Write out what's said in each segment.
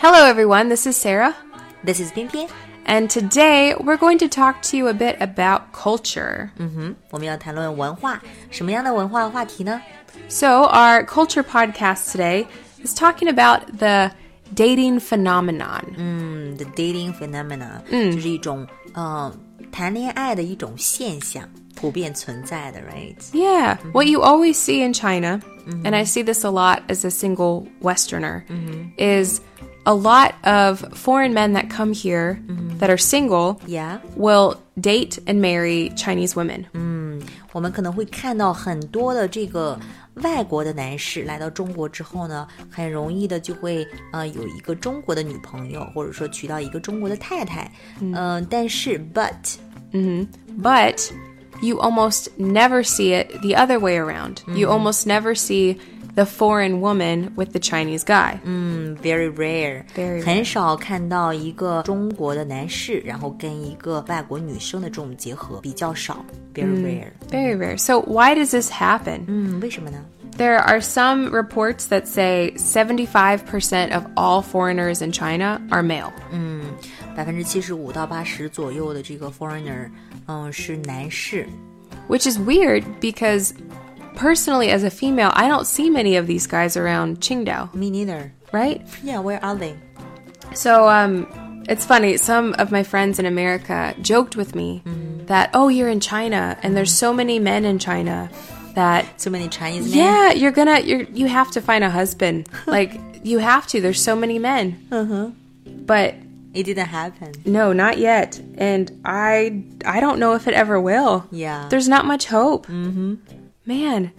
Hello, everyone. This is Sarah. This is 偏偏。 And today we're going to talk to you a bit about culture. 嗯哼，我们要谈论文化，什么样的文化话题呢？ So, our culture podcast today is talking about the dating phenomenon. 嗯，the dating phenomena，嗯，就是一种呃谈恋爱的一种现象，普遍存在的，right？ Yeah, what you always see in China, and I see this a lot as a single Westerner, is a lot of foreign men that come here that are single Yeah， will date and marry Chinese women. 我们可能会看到很多的这个 外国的男士来到中国之后呢，很容易的就会呃有一个中国的女朋友，或者说娶到一个中国的太太。嗯、但是 but 嗯，but you almost never see it the other way around. You almost never see the foreign woman with the Chinese guy. 嗯，very rare， Very rare 很少看到一个中国的男士，然后跟一个外国女生的这种结合，比较少，very rare。 Very rare. So, why does this happen? 嗯，为什么呢？ There are some reports that say 75% of all foreigners in China are male. 百分之七十五到八十左右的这个 foreigner，嗯，是男士。 Which is weird because personally, as a female, I don't see many of these guys around Qingdao, Me neither. right? Yeah, where are they? So, um, it's funny. Some of my friends in America joked with me that, oh, you're in China and there's so many men in China that, So many Chinese men. yeah, you're gonna, you're, you have to find a husband. like, you have to. There's so many men. Uh huh. But It didn't happen. no, not yet. And I, I don't know if it ever will. Yeah. There's not much hope. Mm-hmm. Man.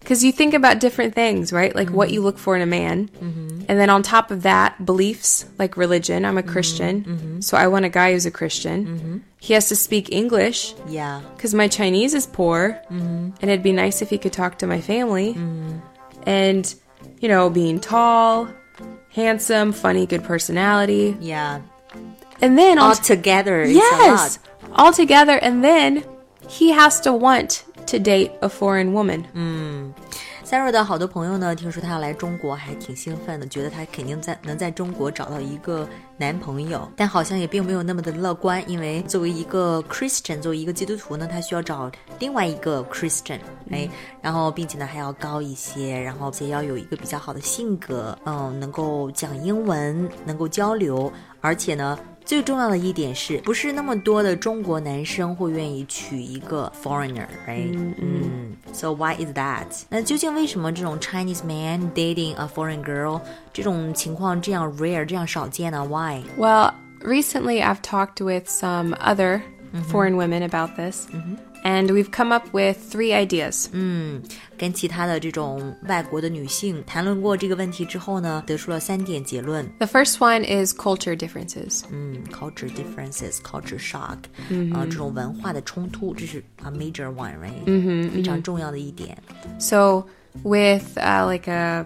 Because you think about different things, right? Like what mm-hmm. you look for in a man. Mm-hmm. And then on top of that, beliefs like religion. I'm a mm-hmm. Christian. So I want a guy who's a Christian. He has to speak English Yeah. because my Chinese is poor. And it'd be nice if he could talk to my family. And, you know, being tall, handsome, funny, good personality. Yeah. And then All together, it's Yes, all together, and then he has to want to date a foreign woman. 嗯 Sarah 的好多朋友呢，听说她要来中国，还挺兴奋的，觉得她肯定在能在中国找到一个男朋友，但好像也并没有那么的乐观，因为作为一个 Christian，作为一个基督徒呢，他需要找另外一个 Christian，哎，然后并且呢还要高一些，然后且要有一个比较好的性格，嗯，能够讲英文，能够交流，而且呢。最重要的一点是不是那么多的中国男生会愿意娶一个 foreigner，right？嗯，So why is that？那究竟为什么这种 Chinese man dating a foreign girl 这种情况这样 rare 这样少见呢？Why？ Well, recently I've talked with some other foreign women about this, and we've come up with three ideas. 跟其他的这种外国的女性谈论过这个问题之后呢，得出了三点结论。 The first one is culture differences. 嗯，culture differences，culture shock，啊、这种文化的冲突，这是 a major one，right？嗯非常重要的一点。 So, with uh, like a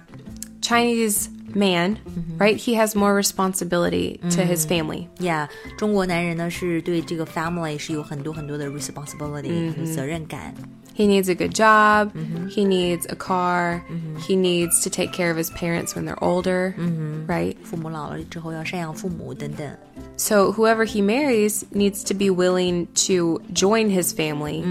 Chinese man, right, he has more responsibility to his family. Yeah，中国男人呢是对这个 family 是有很多很多的 responsibility 和责任感。 He needs a good job. He needs a car. He needs to take care of his parents when they're older, right? 父母老了之后要赡养父母等等。 So whoever he marries needs to be willing to join his family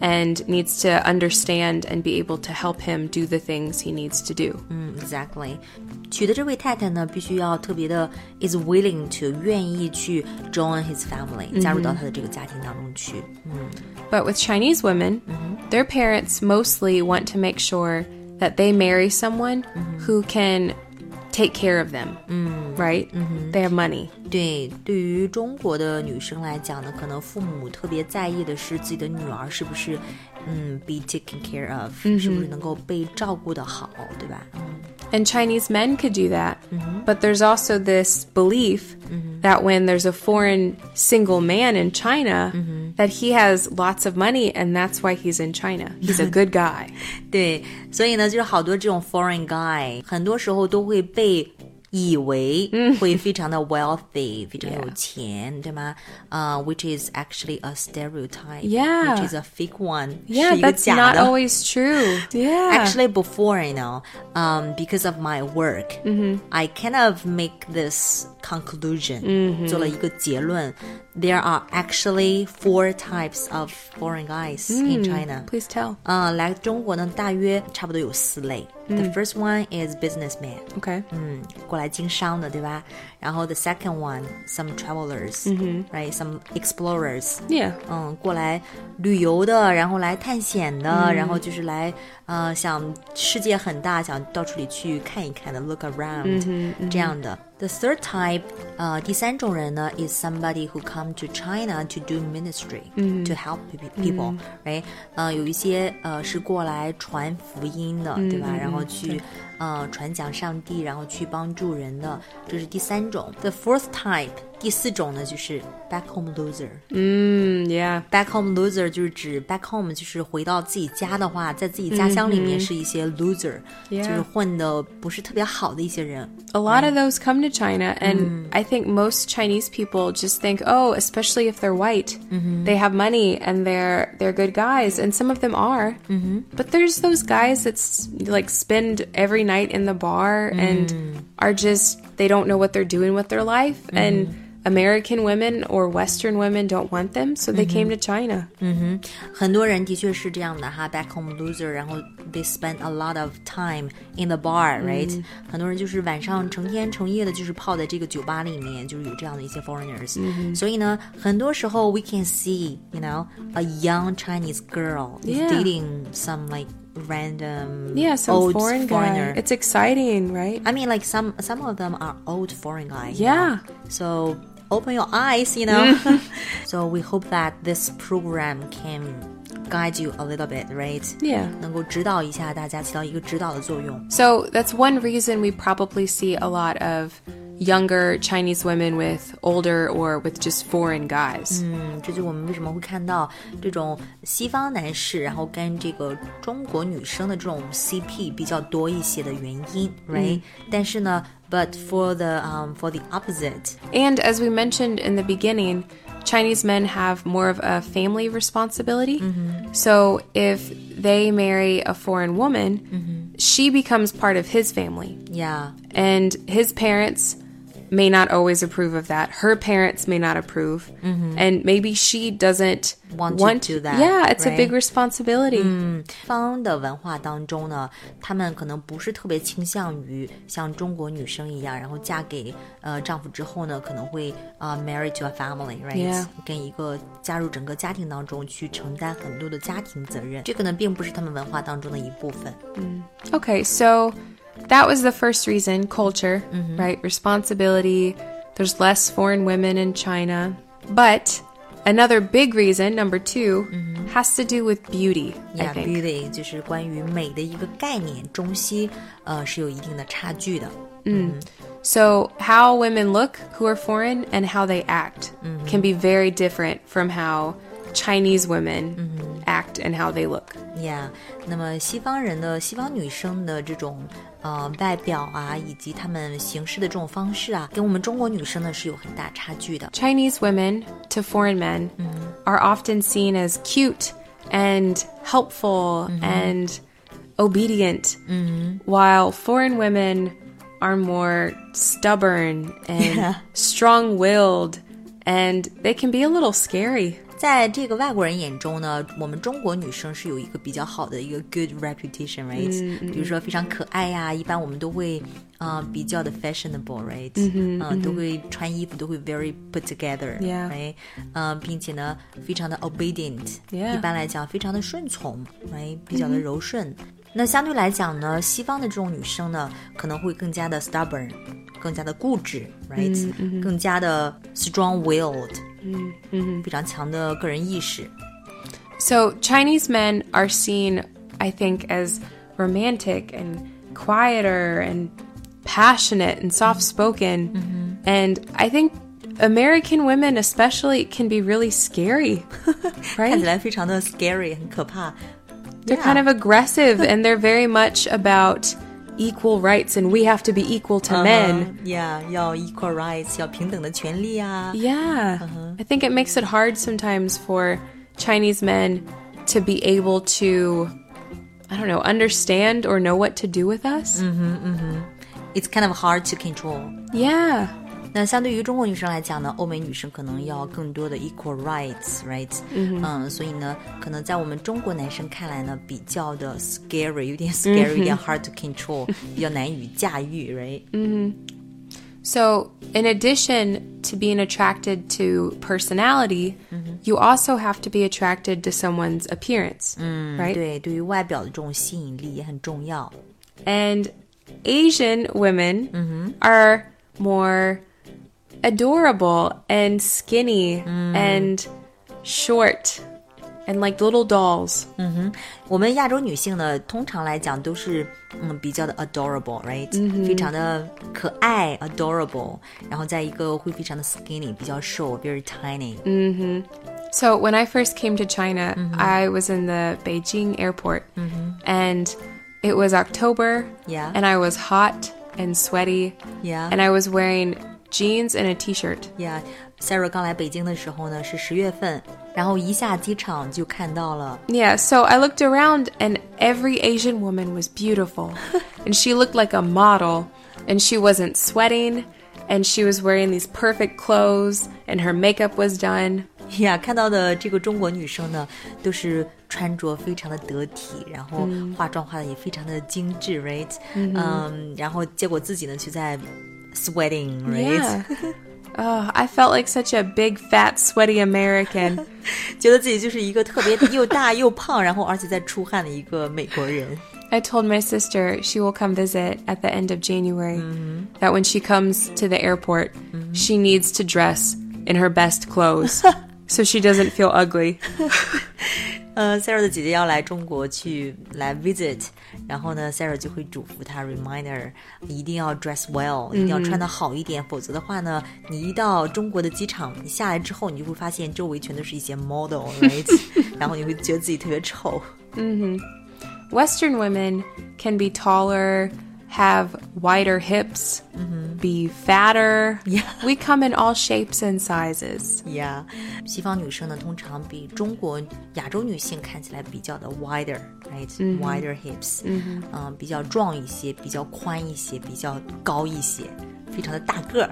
and needs to understand and be able to help him do the things he needs to do. 嗯，exactly。娶的这位太太呢，必须要特别的 is willing to 愿意去 join his family，、加入到他的这个家庭当中去。嗯 But with Chinese women, their parents mostly want to make sure that they marry someone who can take care of them, 嗯 right? They have money. 对，对于中国的女生来讲呢，可能父母特别在意的是自己的女儿是不是，嗯，be taken care of，、是不是能够被照顾的好，对吧？ And Chinese men could do that. But there's also this belief that when there's a foreign single man in China, that he has lots of money and that's why he's in China. He's a good guy. 对，所以呢，就是好多这种 foreign guy，很多时候都会被 以为会非常的 wealthy，、非常有钱，对吗？呃、w h i c h is actually a stereotype. Yeah. which is a fake one. Yeah, 是一个 that's 假 not 的。 always true. Yeah. Actually, before you know, um, because of my work, I kind of make this conclusion. 做了一个结论。There are actually four types of foreign guys in China. Please tell. 嗯，来中国呢，大约差不多有四类。The first one is businessman， Okay. 嗯，过 来经商的，对吧？然后 the second one, some travelers, right? Some explorers，Yeah. 嗯，过来旅游的，然后来探险的，然后就是来呃想世界很大，想到处里去看一看的，look around、这样的。The third type，呃，第三种人呢，is somebody who come to China to do ministry、to help pe- people，、right？呃，有一些呃是过来传福音的，对吧？然后去呃传讲上帝，然后去帮助人的，这是第三种。The fourth type， 第四种呢就是 back home loser。 Mm, yeah. back home loser 就是指 back home 就是回到自己家的话，在自己家乡里面是一些 loser，、 Yeah 就是混的不是特别好的一些人。 A lot of those come to China, and I think most Chinese people just think, oh, especially if they're white, they have money and they're they're good guys, and some of them are. But there's those guys that's like spend every night in the bar and are just they don't know what they're doing with their life, and American women or Western women don't want them, so they came to China. 很多人的确是这样的哈，back home loser，然后 they spend a lot of time in the bar，right？、很多人就是晚上成天成夜的，就是泡在这个酒吧里面，就是有这样的一些 foreigners、所以呢，很多时候 we can see，you know，a young Chinese girl is Yeah. dating some like random Yeah, some old foreign foreigner. guy. It's exciting, right? I mean, like some some of them are old foreign guys. you Yeah. know? So open your eyes, you know. so we hope that this program can guide you a little bit, right? Yeah. 能够指导一下大家，起到一个指导的作用。 So that's one reason we probably see a lot of younger Chinese women with older or with just foreign guys. 嗯，这就是我们为什么会看到这种西方男士，然后跟这个中国女生的这种 CP 比较多一些的原因，right？、但是呢 ，but for the um for the opposite，And as we mentioned in the beginning, Chinese men have more of a family responsibility. So if they marry a foreign woman, she becomes part of his family. yeah。And his parents may not always approve of that. Her parents may not approve. And maybe she doesn't Want to do that, Yeah, it's a big right? responsibility. 西方的文化当中呢，他们可能不是特别倾向于像中国女生一样，然后嫁给呃丈夫之后呢，可能会呃 marry to a family，right？、 Yeah. 跟一个加入整个家庭当中去承担很多的家庭责任，这个呢并不是他们文化当中的一部分。 Okay, so that was the first reason culture, right? Responsibility. There's less foreign women in China. But another big reason, number 2 has to do with beauty, I Yeah, think. beauty 就是关于美的一个概念，中西呃是有一定的差距的。 So, how women look who are foreign and how they act can be very different from how Chinese women act and how they look. Yeah，那么西方人的西方女生的这种呃外表啊，以及她们行事的这种方式啊，跟我们中国女生呢是有很大差距的。 Chinese women to foreign men are often seen as cute and helpful and obedient, while foreign women are more stubborn and Yeah. strong willed, and they can be a little scary. 在这个外国人眼中呢，我们中国女生是有一个比较好的一个 good reputation，right？、比如说非常可爱呀、一般我们都会啊、呃比较的 fashionable，right？嗯、都会穿衣服都会 very put together，right？Yeah 嗯、并且呢，非常的 obedient，、一般来讲非常的顺从，right？比较的柔顺。那相对来讲呢，西方的这种女生呢，可能会更加的 stubborn，更加的固执，right？、更加的 strong-willed，非常强的个人意识。 So, Chinese men are seen, I think, as romantic and quieter and passionate and soft spoken. And I think American women, especially, can be really scary, 看起 right? 来非常的 scary，很可怕。 They're kind of aggressive and they're very much about equal rights and we have to be equal to men. Yeah, 要 equal rights，要平等的权利啊。 Yeah. I think it makes it hard sometimes for Chinese men to be able to, I don't know, understand or know what to do with us. It's kind of hard to control. Yeah. 那相对于中国女生来讲呢，欧美女生可能要更多的 equal rights，right？嗯所以呢，可能在我们中国男生看来呢，比较的 scary，有点 scary，、有点 hard to control，比较难以驾驭，right？ So, in addition to being attracted to personality, you also have to be attracted to someone's appearance, right? 对，对于外表的这种吸引力也很重要。 And Asian women are more adorable and skinny and short and like little dolls. 我们亚洲女性呢，通常来讲都是嗯比较的 adorable，right？、非常的可爱，adorable，然后在一个会非常的 skinny，比较瘦，very tiny。 So when I first came to China, I was in the Beijing airport and it was October Yeah. and I was hot and sweaty Yeah. and I was wearing jeans and a t-shirt. Yeah, Sarah 刚来北京的时候呢是十月份，然后一下机场就看到了 Yeah, so I looked around and every Asian woman was beautiful and she looked like a model and she wasn't sweating and she was wearing these perfect clothes and her makeup was done. 呀看到的这个中国女生呢，都是穿着非常的得体，然后化妆化的也非常的精致，right？嗯然后结果自己呢却在 sweating，right？ Yeah. Oh, I felt like such a big, fat, sweaty American. 觉得自己就是一个特别又大又胖，然后而且在出汗的一个美国人。 I told my sister she will come visit at the end of January. That when she comes to the airport, she needs to dress in her best clothes so she doesn't feel ugly. 呃，Sarah 的姐姐要来中国去来 visit，然后呢，Sarah 就会嘱咐她 reminder 一定要 dress well，、一定要穿的好一点，否则的话呢，你一到中国的机场，你下来之后，你就会发现周围全都是一些 model，right？然后你会觉得自己特别丑。 Western women can be taller, have wider hips, be fatter. Yeah. We come in all shapes and sizes. Yeah，西方女生呢，通常比中国亚洲女性看起来比较的 wider，right？wider hips，嗯、比较壮一些，比较宽一些，比较高一些， 非常的大个儿。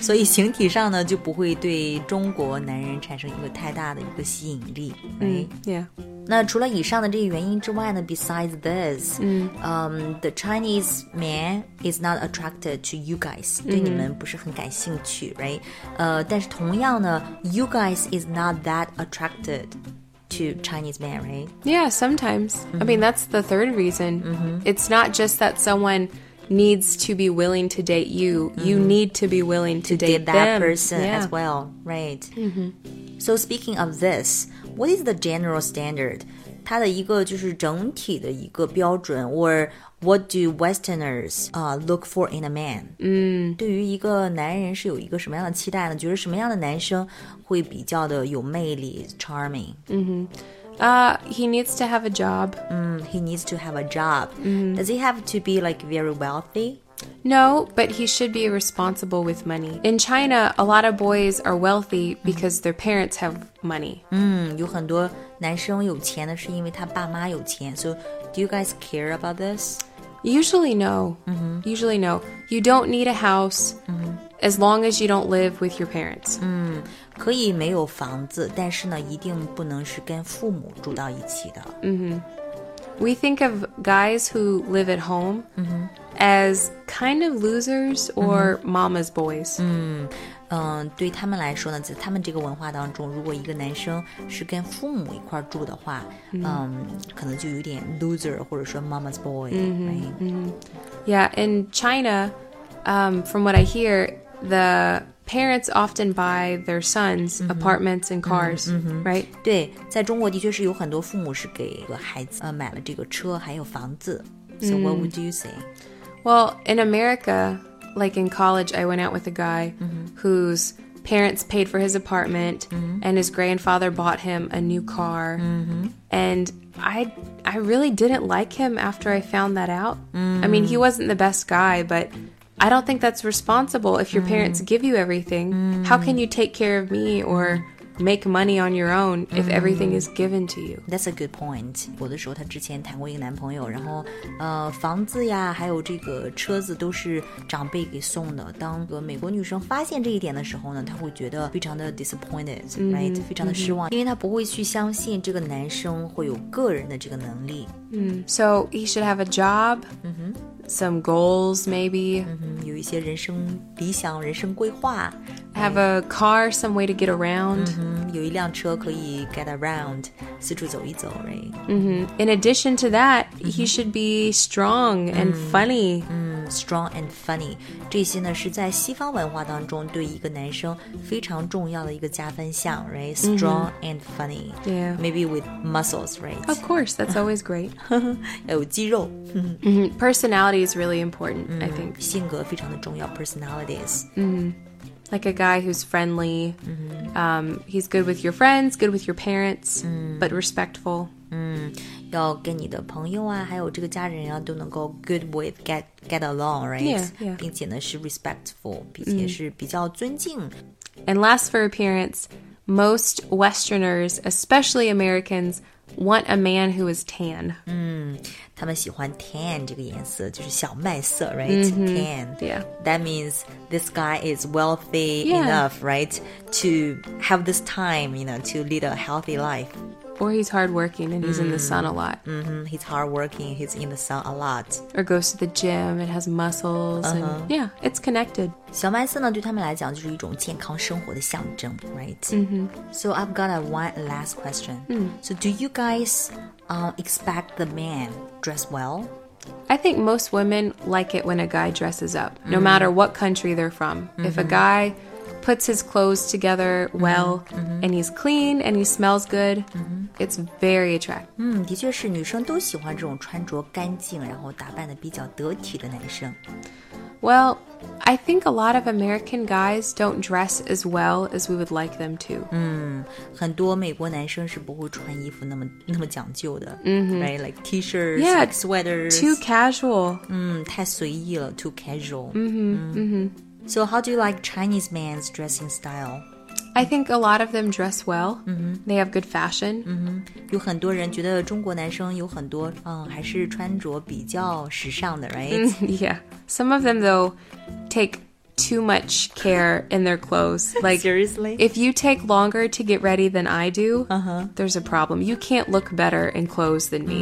所以形体上呢，就不会对中国男人产生一个太大的一个吸引力。right？ Yeah. 那除了以上的这个原因之外呢，besides this，嗯、t h e Chinese man is not attracted to you guys，、对你们不是很感兴趣，right？呃，但是同样呢，you guys is not that attracted to Chinese man, right？ Yeah, sometimes. I mean, that's the third reason. It's not just that someone needs to be willing to date you. You need to be willing to, date date that them. person Yeah. as well, right? So speaking of this, what is the general standard? 它的一个就是整体的一个标准，or what do Westerners 啊、look for in a man？嗯，对于一个男人是有一个什么样的期待呢？觉得什么样的男生会比较的有魅力，charming？ Uh, he needs to have a job. He needs to have a job. Does he have to be like very wealthy? No, but he should be responsible with money. In China, a lot of boys are wealthy because their parents have money. 嗯，有很多男生有钱呢，是因为他爸妈有钱。So do you guys care about this? Usually, no. Usually, no. You don't need a house as long as you don't live with your parents. 可以没有房子，但是呢，一定不能是跟父母住到一起的。 We think of guys who live at home as kind of losers or mama's boys. 嗯，对他们来说呢，在他们这个文化当中，如果一个男生是跟父母一块儿住的话，嗯，可能就有点 loser 或者说 mama's boy，、right? Yeah, in China, um, from what I hear, the parents often buy their sons apartments and cars, right? 对，在中国的确是有很多父母是给孩子呃买了这个车还有房子。So what would you say? Well, in America, like in college, I went out with a guy whose parents paid for his apartment and his grandfather bought him a new car. And I I really didn't like him after I found that out. I mean, he wasn't the best guy, but I don't think that's responsible if your parents give you everything. How can you take care of me or make money on your own if everything is given to you? That's a good point。我的时候，她之前谈过一个男朋友，然后呃，房子呀，还有这个车子都是长辈给送的。当个美国女生发现这一点的时候呢，她会觉得非常的 disappointed，right？、非常的失望，因为她不会去相信这个男生会有个人的这个能力。 So he should have a job, Some goals maybe, 嗯，有一些人生理想、人生规划，have a car, some way to get around. 嗯，有一辆车可以 get around，四处走一走，right？ In addition to that, he should be strong and funny. 嗯，strong and funny，这些呢是在西方文化当中对一个男生非常重要的一一个加分项，right？Strong and funny。 Yeah. Maybe with muscles, right？ Of course, that's always great. 要有肌肉， Mhm. Personality is really important, I think. 性格非常的重要，personalities。 Like a guy who's friendly. Um, he's good with your friends, good with your parents, but respectful. 要跟你的朋友啊，还有这个家人啊，都能够 good with get get along，right？ Yeah, yeah. 并且呢是 respectful，并且是比较尊敬。 And last for appearance, most Westerners, especially Americans, want a man who is tan. 他们喜欢 tan 这个颜色，就是小麦色，right？tan。 Yeah. That means this guy is wealthy Yeah. enough, right, to have this time, you know, to lead a healthy life. Or he's hardworking and he's in the sun a lot. hmm He's hardworking. He's in the sun a lot. Or goes to the gym and has muscles. And yeah, it's connected. 小麦色呢，对他们来讲就是一种健康生活的象征，right? So I've got a one last question. So do you guys um, expect the man dress well? I think most women like it when a guy dresses up, no matter what country they're from. If a guy puts his clothes together well and he's clean and he smells good, it's very attractive. 嗯，的确是女生都喜欢这种穿着干净，然后打扮的比较得体的男生。 Well, I think a lot of American guys don't dress as well as we would like them to. 很多美国男生是不会穿衣服那么那么讲究的、r i g h t Like t-shirts, Yeah, like sweaters. Too casual. 嗯，太随意了，too casual. 嗯嗯 So how do you like Chinese man's dressing style? I think a lot of them dress well. They have good fashion. 有很多人觉得中国男生有很多，嗯，还是穿着比较时尚的，right？ yeah. Some of them, though, take too much care in their clothes. Like, Seriously? if you take longer to get ready than I do, there's a problem. You can't look better in clothes than me.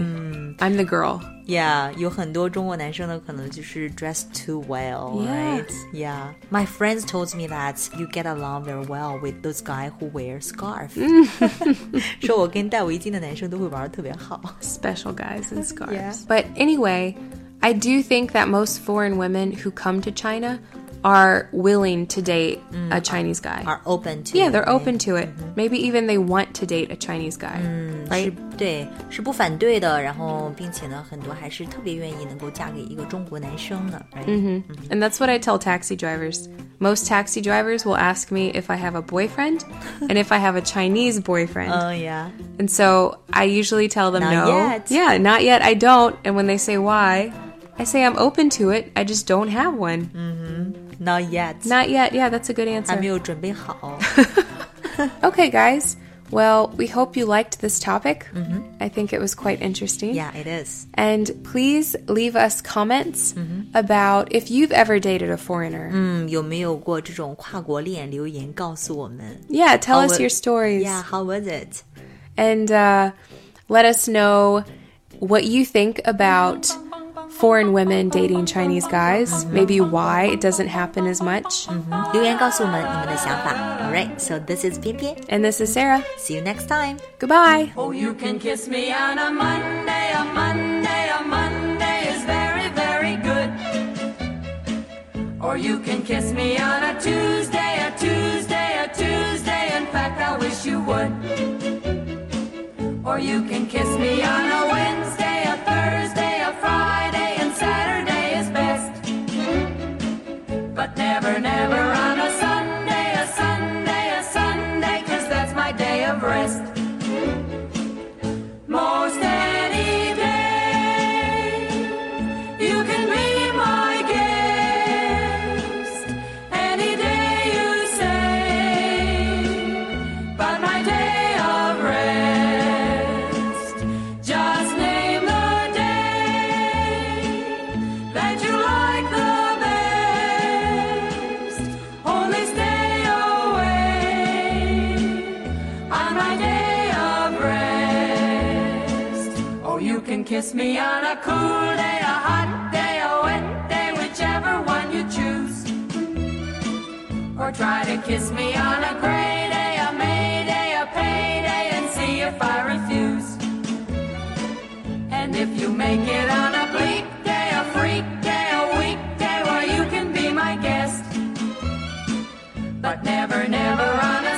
I'm the girl. Yeah，有很多中国男生呢，可能就是 dress too well, Yeah. right? Yeah. My friends told me that you get along very well with those guys who wear scarf. 说我跟戴围巾的男生都会玩的特别好。 Special guys in scarves. Yeah. But anyway, I do think that most foreign women who come to China are willing to date a Chinese guy. Are open to Yeah, they're it, open to it. Maybe even they want to date a Chinese guy. 是 Right? 对，是不反对的。然后，并且呢，很多还是特别愿意能够嫁给一个中国男生的。Right? And that's what I tell taxi drivers. Most taxi drivers will ask me if I have a boyfriend and if I have a Chinese boyfriend. 嗯呀， and so I usually tell them Not no. yet. Yeah, not yet. I don't. And when they say why, I say I'm open to it. I just don't have one. Not yet， Not yet. Yeah, that's a good 还 answer. 没有准备好。 Okay, guys. Well, we hope you liked this topic. I think it was quite interesting. Yeah, it is. And please leave us comments about if you've ever dated a foreigner. 嗯，有没有过这种跨国恋？留言告诉我们。 Yeah, tell How us wa- your stories. Yeah, how was it? And uh, let us know what you think about foreign women dating Chinese guys. Maybe why it doesn't happen as much. 留言告诉我们你们的想法。All right, so this is 偏偏 And this is Sarah. See you next time. Goodbye. Oh, you can kiss me on a Monday, a Monday, a Monday is very, very good. Or you can kiss me on a Tuesday, a Tuesday, a Tuesday. In fact, I wish you would. Or you can kiss me on a Wednesday, Me on a gray day, a May day, a payday, and see if I refuse. And if you make it on a bleak day, a freak day, a weekday, well, you can be my guest. But never, never on a